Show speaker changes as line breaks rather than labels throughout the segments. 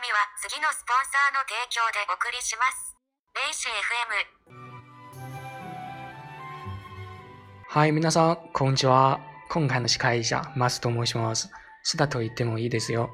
組は次のスポンサーの提供でお送りします。レイシ FM。
はい、皆さん、こんにちは。今回の司会者、マスと申します。是的と言ってもいいですよ。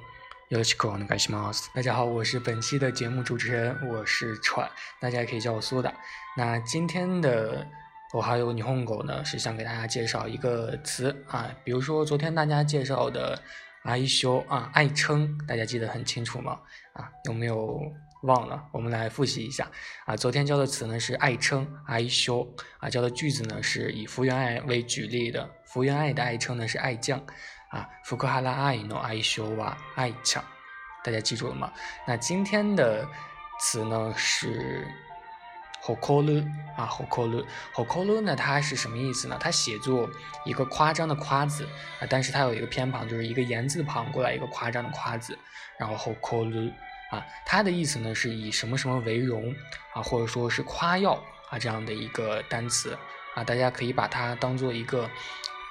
よろしくお願いします。大家好，我是本期的节目主持人，我是川，大家也可以叫我苏打。那今天的我还有霓虹狗呢，是想给大家介绍一个词啊，比如说昨天大家介绍的 阿伊修啊，爱称，大家记得很清楚吗？啊，有没有忘了？我们来复习一下啊。昨天教的词呢是爱称，阿伊修啊，教的句子呢是以福原爱为举例的，福原爱的爱称呢是爱将啊，福克哈拉爱诺爱修哇爱酱，大家记住了吗？那今天的词呢是。H o k o l 啊 h o k o l h o k o l 呢，它是什么意思呢？它写作一个夸张的夸字啊，但是它有一个偏旁，就是一个言字旁过来一个夸张的夸字，然后 h o k o l 啊，它的意思呢是以什么什么为荣啊，或者说是夸耀啊这样的一个单词啊，大家可以把它当做一个。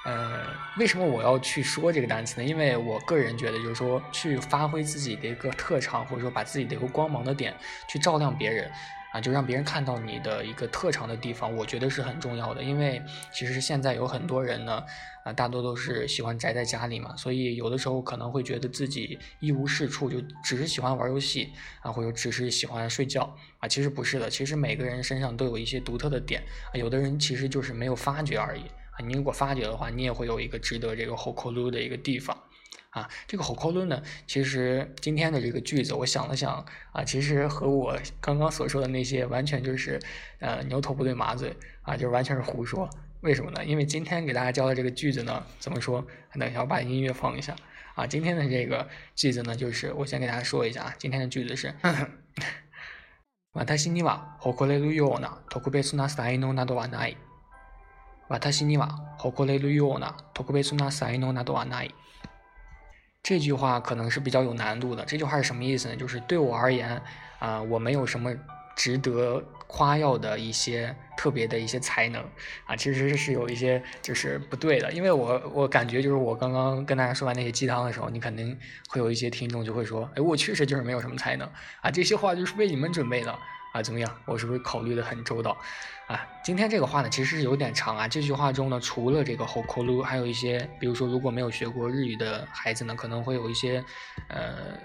呃，为什么我要去说这个单词呢？因为我个人觉得，就是说去发挥自己的一个特长，或者说把自己的一个光芒的点去照亮别人，就让别人看到你的一个特长的地方，我觉得是很重要的。因为其实现在有很多人呢，啊，大多都是喜欢宅在家里嘛，所以有的时候可能会觉得自己一无是处，就只是喜欢玩游戏啊，或者只是喜欢睡觉啊，其实不是的，其实每个人身上都有一些独特的点，啊，有的人其实就是没有发掘而已啊。你如果发觉的话，你也会有一个值得这个 hokolu 的一个地方，啊，这个 hokolu 呢，其实今天的这个句子，我想了想啊，其实和我刚刚所说的那些完全就是呃牛头不对马嘴啊，就是完全是胡说。为什么呢？因为今天给大家教的这个句子呢，怎么说？等一下，我把音乐放一下啊。今天的这个句子呢，就是我先给大家说一下啊，今天的句子是。私には誇れるような特別な才能などはない。私には誇れるような特別な才能などはない。 这句话可能是比较有难度的。这句话是什么意思呢？就是对我而言，啊、我没有什么值得夸耀的一些特别的一些才能啊，其实是有一些就是不对的。因为我我感觉就是我刚刚跟大家说完那些鸡汤的时候，你肯定会有一些听众就会说，哎，我确实就是没有什么才能啊，这些话就是为你们准备的。啊，怎么样？我是不是考虑的很周到？啊，今天这个话呢，其实是有点长啊。这句话中呢，除了这个后空卢还有一些，比如说，如果没有学过日语的孩子呢，可能会有一些，呃，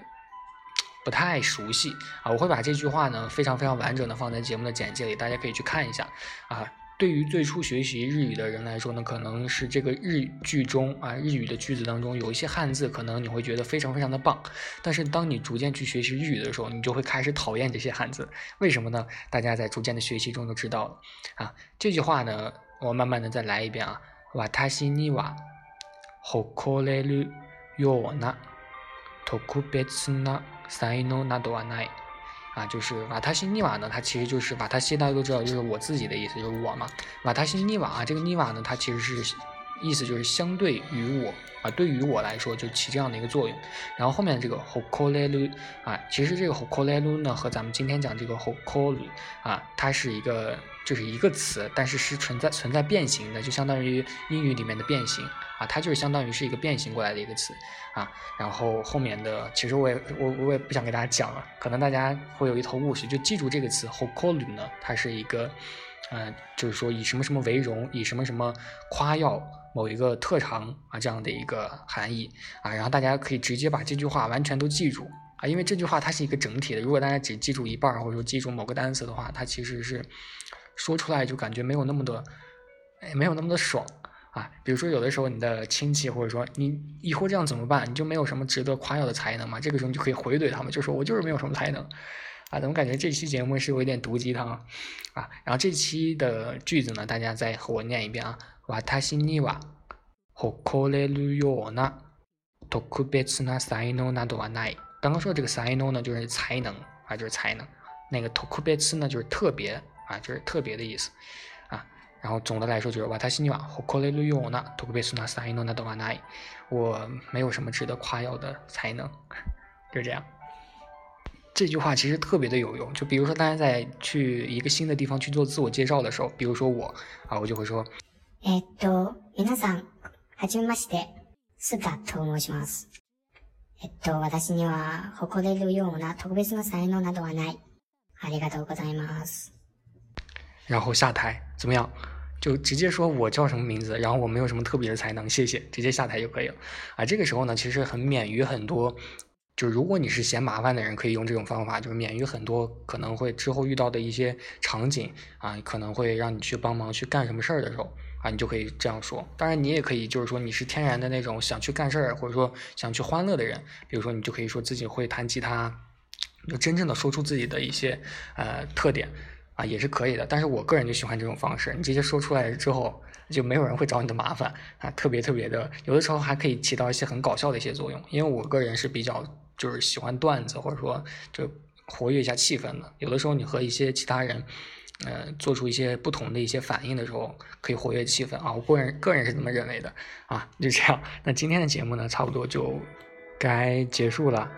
不太熟悉啊。我会把这句话呢，非常非常完整的放在节目的简介里，大家可以去看一下啊。对于最初学习日语的人来说呢，可能是这个日句中啊，日语的句子当中有一些汉字，可能你会觉得非常非常的棒。但是当你逐渐去学习日语的时候，你就会开始讨厌这些汉字。为什么呢？大家在逐渐的学习中就知道了啊。这句话呢，我慢慢的再来一遍啊。私には誇れるような特別な才能などはない。 啊，就是瓦塔西尼瓦呢，它其实就是瓦塔西，大家都知道，就是我自己的意思，就是我嘛。瓦塔西尼瓦啊，这个尼瓦呢，它其实是意思就是相对于我啊，对于我来说就起这样的一个作用。然后后面这个 hokolelu 啊，其实这个 hokolelu 呢和咱们今天讲这个 hokolu 啊，它是一个就是一个词，但是是存在存在变形的，就相当于英语里面的变形啊，它就是相当于是一个变形过来的一个词啊。然后后面的其实我也我我也不想给大家讲了，可能大家会有一头雾水，就记住这个词 hokolu 呢，它是一个。嗯、就是说以什么什么为荣，以什么什么夸耀某一个特长啊这样的一个含义啊，然后大家可以直接把这句话完全都记住啊，因为这句话它是一个整体的，如果大家只记住一半或者说记住某个单词的话，它其实是说出来就感觉没有那么的，哎，没有那么的爽啊。比如说有的时候你的亲戚或者说你以后这样怎么办？你就没有什么值得夸耀的才能吗？这个时候你就可以回怼他们，就说我就是没有什么才能。啊，怎么感觉这期节目是有一点毒鸡汤啊？然后这期的句子呢，大家再和我念一遍啊。私には誇れるような特別な才能などはない。刚刚说的这个才能呢，就是才能啊，就是才能。那个特別呢，就是特别啊，就是特别的意思啊。然后总的来说就是私には誇れるような特別な才能などはない。我没有什么值得夸耀的才能，就这样。这句话其实特别的有用，就比如说大家在去一个新的地方去做自我介绍的时候，比如说我啊，我就会说，
えっと、皆さん、はじめまして、スダと申します。 えっと、私には誇れるような特別な才能などはない。ありがとうございます。
然后下台怎么样？就直接说我叫什么名字，然后我没有什么特别的才能，谢谢，直接下台就可以了。啊，这个时候呢，其实很免于很多，就如果你是嫌麻烦的人，可以用这种方法，就是免于很多可能会之后遇到的一些场景啊，可能会让你去帮忙去干什么事儿的时候。 啊，你就可以这样说。当然，你也可以就是说你是天然的那种想去干事儿，或者说想去欢乐的人。比如说，你就可以说自己会弹吉他，就真正的说出自己的一些呃特点啊，也是可以的。但是我个人就喜欢这种方式，你直接说出来之后，就没有人会找你的麻烦啊，特别特别的，有的时候还可以起到一些很搞笑的一些作用。因为我个人是比较就是喜欢段子，或者说就活跃一下气氛的。有的时候你和一些其他人。呃，做出一些不同的一些反应的时候，可以活跃气氛啊！我个人个人是这么认为的啊，就这样。那今天的节目呢，差不多就该结束了。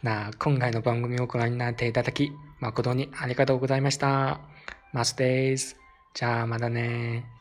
那今回の番組をご覧になっていただき誠にありがとうございました。マスです。じゃあまたね